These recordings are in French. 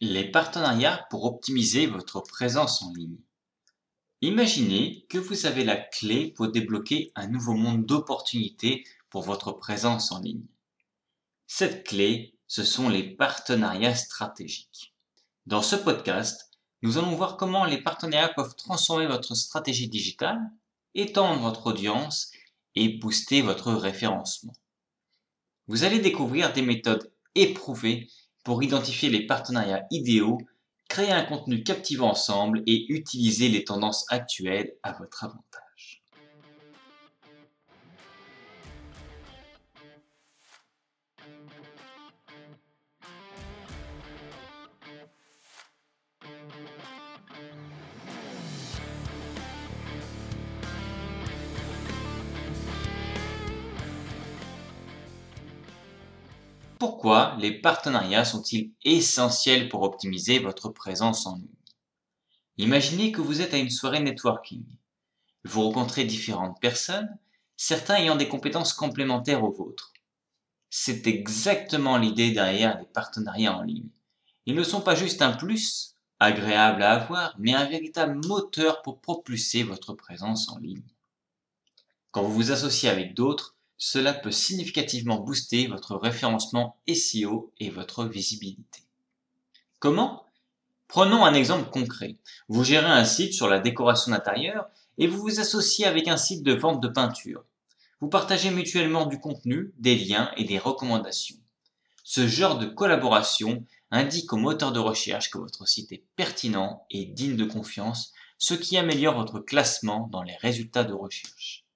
Les partenariats pour optimiser votre présence en ligne. Imaginez que vous avez la clé pour débloquer un nouveau monde d'opportunités pour votre présence en ligne. Cette clé, ce sont les partenariats stratégiques. Dans ce podcast, nous allons voir comment les partenariats peuvent transformer votre stratégie digitale, étendre votre audience et booster votre référencement. Vous allez découvrir des méthodes éprouvées pour identifier les partenariats idéaux, créer un contenu captivant ensemble et utiliser les tendances actuelles à votre avantage. Pourquoi les partenariats sont-ils essentiels pour optimiser votre présence en ligne? Imaginez que vous êtes à une soirée networking. Vous rencontrez différentes personnes, certains ayant des compétences complémentaires aux vôtres. C'est exactement l'idée derrière les partenariats en ligne. Ils ne sont pas juste un plus, agréable à avoir, mais un véritable moteur pour propulser votre présence en ligne. Quand vous vous associez avec d'autres, cela peut significativement booster votre référencement SEO et votre visibilité. Comment? Prenons un exemple concret. Vous gérez un site sur la décoration d'intérieur et vous vous associez avec un site de vente de peinture. Vous partagez mutuellement du contenu, des liens et des recommandations. Ce genre de collaboration indique au moteur de recherche que votre site est pertinent et digne de confiance, ce qui améliore votre classement dans les résultats de recherche.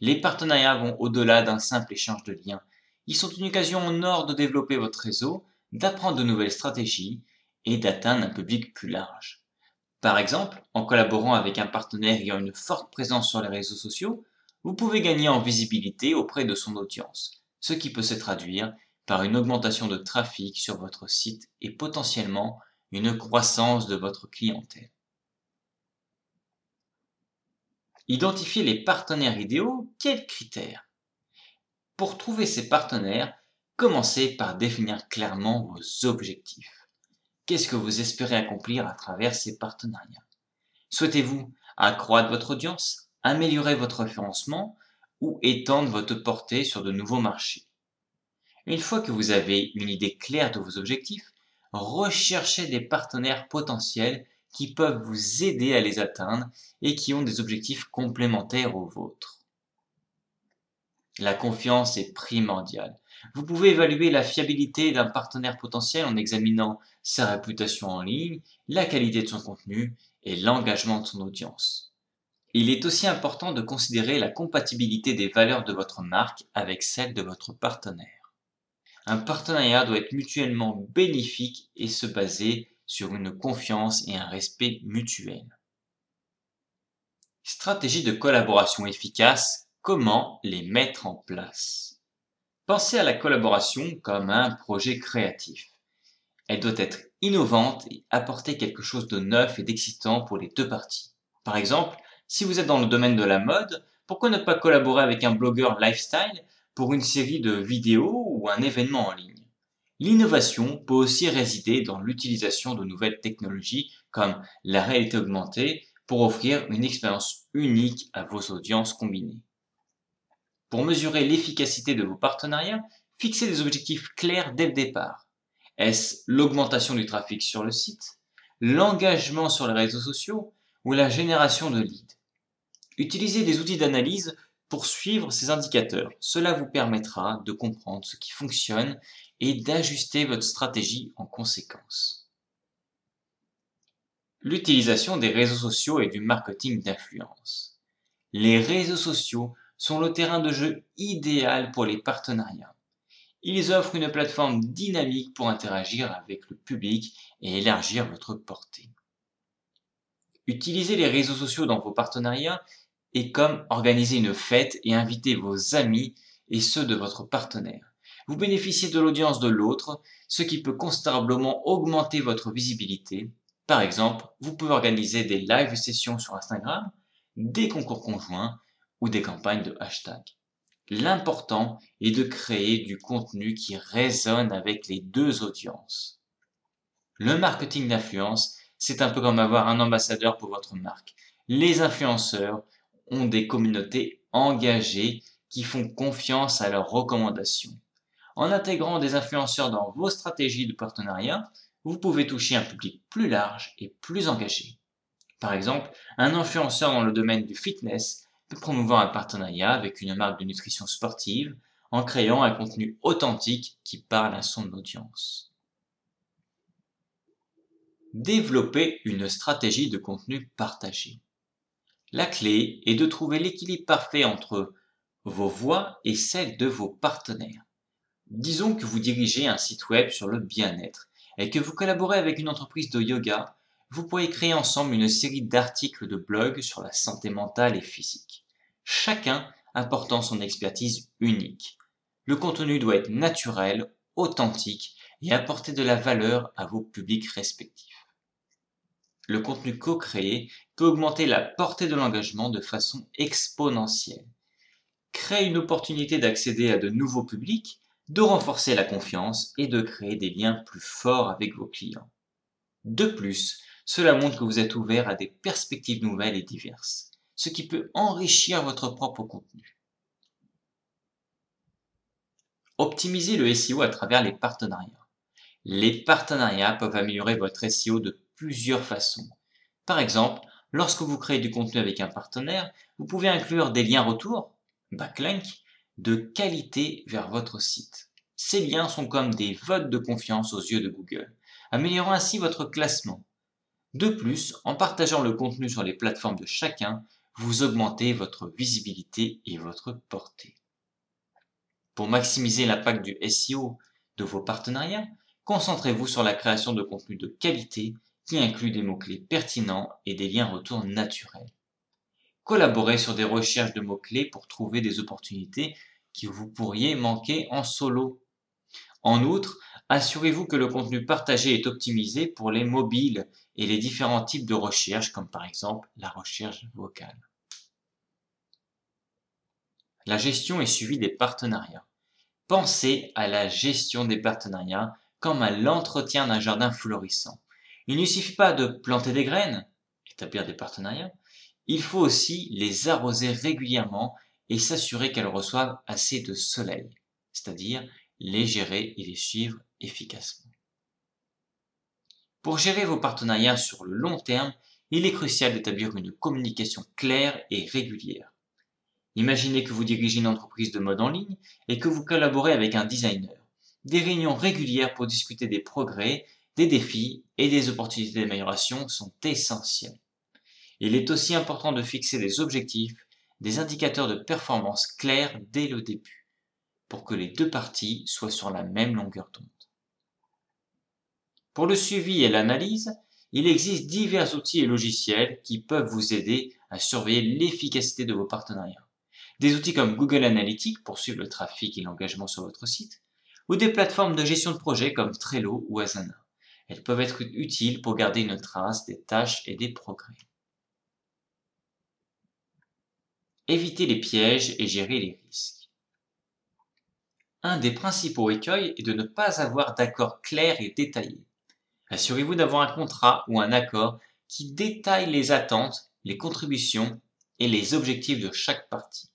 Les partenariats vont au-delà d'un simple échange de liens. Ils sont une occasion en or de développer votre réseau, d'apprendre de nouvelles stratégies et d'atteindre un public plus large. Par exemple, en collaborant avec un partenaire ayant une forte présence sur les réseaux sociaux, vous pouvez gagner en visibilité auprès de son audience, ce qui peut se traduire par une augmentation de trafic sur votre site et potentiellement une croissance de votre clientèle. Identifier les partenaires idéaux, quels critères? Pour trouver ces partenaires, commencez par définir clairement vos objectifs. Qu'est-ce que vous espérez accomplir à travers ces partenariats? Souhaitez-vous accroître votre audience, améliorer votre référencement ou étendre votre portée sur de nouveaux marchés? Une fois que vous avez une idée claire de vos objectifs, recherchez des partenaires potentiels qui peuvent vous aider à les atteindre et qui ont des objectifs complémentaires aux vôtres. La confiance est primordiale. Vous pouvez évaluer la fiabilité d'un partenaire potentiel en examinant sa réputation en ligne, la qualité de son contenu et l'engagement de son audience. Il est aussi important de considérer la compatibilité des valeurs de votre marque avec celles de votre partenaire. Un partenariat doit être mutuellement bénéfique et se baser sur une confiance et un respect mutuel. Stratégie de collaboration efficace, comment les mettre en place? Pensez à la collaboration comme un projet créatif. Elle doit être innovante et apporter quelque chose de neuf et d'excitant pour les deux parties. Par exemple, si vous êtes dans le domaine de la mode, pourquoi ne pas collaborer avec un blogueur lifestyle pour une série de vidéos ou un événement en ligne? L'innovation peut aussi résider dans l'utilisation de nouvelles technologies comme la réalité augmentée pour offrir une expérience unique à vos audiences combinées. Pour mesurer l'efficacité de vos partenariats, fixez des objectifs clairs dès le départ. Est-ce l'augmentation du trafic sur le site, l'engagement sur les réseaux sociaux ou la génération de leads? Utilisez des outils d'analyse pour suivre ces indicateurs. Cela vous permettra de comprendre ce qui fonctionne et d'ajuster votre stratégie en conséquence. L'utilisation des réseaux sociaux et du marketing d'influence. Les réseaux sociaux sont le terrain de jeu idéal pour les partenariats. Ils offrent une plateforme dynamique pour interagir avec le public et élargir votre portée. Utiliser les réseaux sociaux dans vos partenariats est comme organiser une fête et inviter vos amis et ceux de votre partenaire. Vous bénéficiez de l'audience de l'autre, ce qui peut considérablement augmenter votre visibilité. Par exemple, vous pouvez organiser des live sessions sur Instagram, des concours conjoints ou des campagnes de hashtag. L'important est de créer du contenu qui résonne avec les deux audiences. Le marketing d'influence, c'est un peu comme avoir un ambassadeur pour votre marque. Les influenceurs ont des communautés engagées qui font confiance à leurs recommandations. En intégrant des influenceurs dans vos stratégies de partenariat, vous pouvez toucher un public plus large et plus engagé. Par exemple, un influenceur dans le domaine du fitness peut promouvoir un partenariat avec une marque de nutrition sportive en créant un contenu authentique qui parle à son audience. Développer une stratégie de contenu partagé. La clé est de trouver l'équilibre parfait entre vos voix et celles de vos partenaires. Disons que vous dirigez un site web sur le bien-être et que vous collaborez avec une entreprise de yoga, vous pourriez créer ensemble une série d'articles de blog sur la santé mentale et physique, chacun apportant son expertise unique. Le contenu doit être naturel, authentique et apporter de la valeur à vos publics respectifs le contenu co-créé peut augmenter la portée de l'engagement de façon exponentielle. Crée une opportunité d'accéder à de nouveaux publics, de renforcer la confiance et de créer des liens plus forts avec vos clients. De plus, cela montre que vous êtes ouvert à des perspectives nouvelles et diverses, ce qui peut enrichir votre propre contenu. Optimisez le SEO à travers les partenariats. Les partenariats peuvent améliorer votre SEO de plusieurs façons. Par exemple, lorsque vous créez du contenu avec un partenaire, vous pouvez inclure des liens retour, backlinks, de qualité vers votre site. Ces liens sont comme des votes de confiance aux yeux de Google, améliorant ainsi votre classement. De plus, en partageant le contenu sur les plateformes de chacun, vous augmentez votre visibilité et votre portée. Pour maximiser l'impact du SEO de vos partenariats, concentrez-vous sur la création de contenu de qualité qui inclut des mots-clés pertinents et des liens retour naturels. Collaborez sur des recherches de mots-clés pour trouver des opportunités que vous pourriez manquer en solo. En outre, assurez-vous que le contenu partagé est optimisé pour les mobiles et les différents types de recherches, comme par exemple la recherche vocale. La gestion et suivi des partenariats. Pensez à la gestion des partenariats comme à l'entretien d'un jardin florissant. Il ne suffit pas de planter des graines, établir des partenariats, il faut aussi les arroser régulièrement et s'assurer qu'elles reçoivent assez de soleil, c'est-à-dire les gérer et les suivre efficacement. Pour gérer vos partenariats sur le long terme, il est crucial d'établir une communication claire et régulière. Imaginez que vous dirigez une entreprise de mode en ligne et que vous collaborez avec un designer. Des réunions régulières pour discuter des progrès des défis et des opportunités d'amélioration sont essentiels. Il est aussi important de fixer des objectifs, des indicateurs de performance clairs dès le début, pour que les deux parties soient sur la même longueur d'onde. Pour le suivi et l'analyse, il existe divers outils et logiciels qui peuvent vous aider à surveiller l'efficacité de vos partenariats. Des outils comme Google Analytics pour suivre le trafic et l'engagement sur votre site, ou des plateformes de gestion de projet comme Trello ou Asana. Elles peuvent être utiles pour garder une trace des tâches et des progrès. Éviter les pièges et gérer les risques. Un des principaux écueils est de ne pas avoir d'accord clair et détaillé. Assurez-vous d'avoir un contrat ou un accord qui détaille les attentes, les contributions et les objectifs de chaque partie.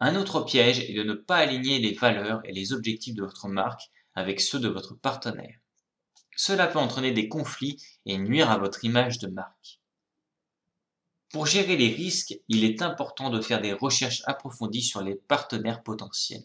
Un autre piège est de ne pas aligner les valeurs et les objectifs de votre marque avec ceux de votre partenaire. Cela peut entraîner des conflits et nuire à votre image de marque. Pour gérer les risques, il est important de faire des recherches approfondies sur les partenaires potentiels.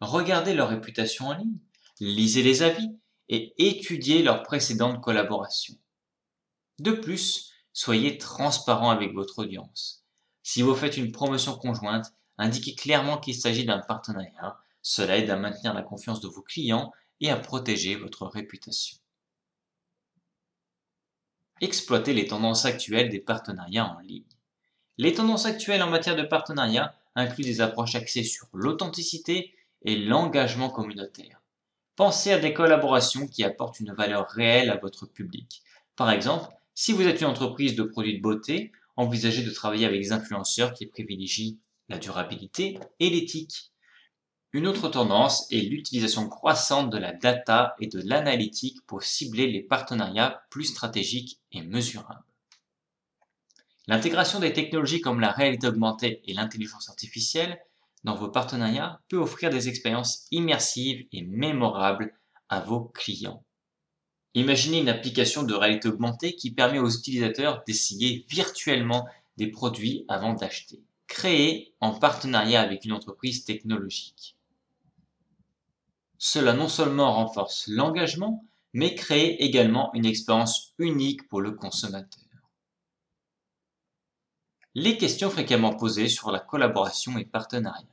Regardez leur réputation en ligne, lisez les avis et étudiez leurs précédentes collaborations. De plus, soyez transparent avec votre audience. Si vous faites une promotion conjointe, indiquez clairement qu'il s'agit d'un partenariat. Cela aide à maintenir la confiance de vos clients et à protéger votre réputation. Exploitez les tendances actuelles des partenariats en ligne. Les tendances actuelles en matière de partenariat incluent des approches axées sur l'authenticité et l'engagement communautaire. Pensez à des collaborations qui apportent une valeur réelle à votre public. Par exemple, si vous êtes une entreprise de produits de beauté, envisagez de travailler avec des influenceurs qui privilégient la durabilité et l'éthique. Une autre tendance est l'utilisation croissante de la data et de l'analytique pour cibler les partenariats plus stratégiques et mesurables. L'intégration des technologies comme la réalité augmentée et l'intelligence artificielle dans vos partenariats peut offrir des expériences immersives et mémorables à vos clients. Imaginez une application de réalité augmentée qui permet aux utilisateurs d'essayer virtuellement des produits avant d'acheter, créée en partenariat avec une entreprise technologique. Cela non seulement renforce l'engagement, mais crée également une expérience unique pour le consommateur. Les questions fréquemment posées sur la collaboration et partenariat.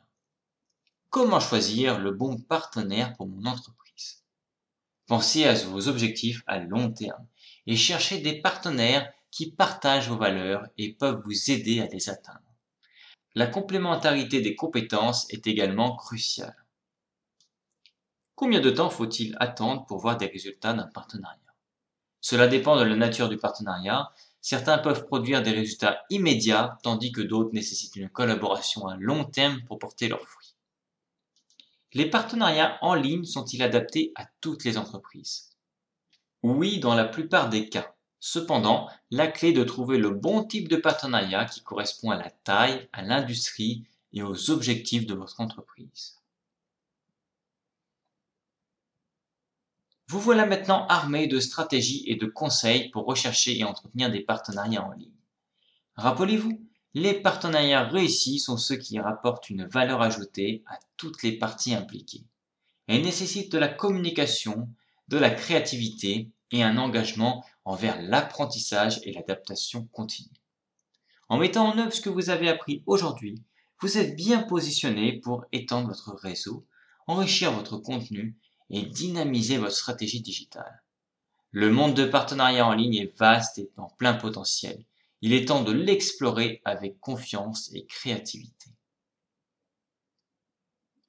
Comment choisir le bon partenaire pour mon entreprise? Pensez à vos objectifs à long terme et cherchez des partenaires qui partagent vos valeurs et peuvent vous aider à les atteindre. La complémentarité des compétences est également cruciale. Combien de temps faut-il attendre pour voir des résultats d'un partenariat? Cela dépend de la nature du partenariat Certains peuvent produire des résultats immédiats, tandis que d'autres nécessitent une collaboration à long terme pour porter leurs fruits. Les partenariats en ligne sont-ils adaptés à toutes les entreprises? Oui, dans la plupart des cas. Cependant, la clé est de trouver le bon type de partenariat qui correspond à la taille, à l'industrie et aux objectifs de votre entreprise. Vous voilà maintenant armé de stratégies et de conseils pour rechercher et entretenir des partenariats en ligne. Rappelez-vous, les partenariats réussis sont ceux qui rapportent une valeur ajoutée à toutes les parties impliquées et nécessitent de la communication, de la créativité et un engagement envers l'apprentissage et l'adaptation continue. En mettant en œuvre ce que vous avez appris aujourd'hui, vous êtes bien positionné pour étendre votre réseau, enrichir votre contenu et dynamiser votre stratégie digitale. Le monde de partenariat en ligne est vaste et en plein potentiel. Il est temps de l'explorer avec confiance et créativité.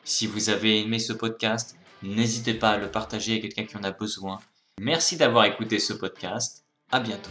Si vous avez aimé ce podcast, n'hésitez pas à le partager avec quelqu'un qui en a besoin. Merci d'avoir écouté ce podcast. À bientôt.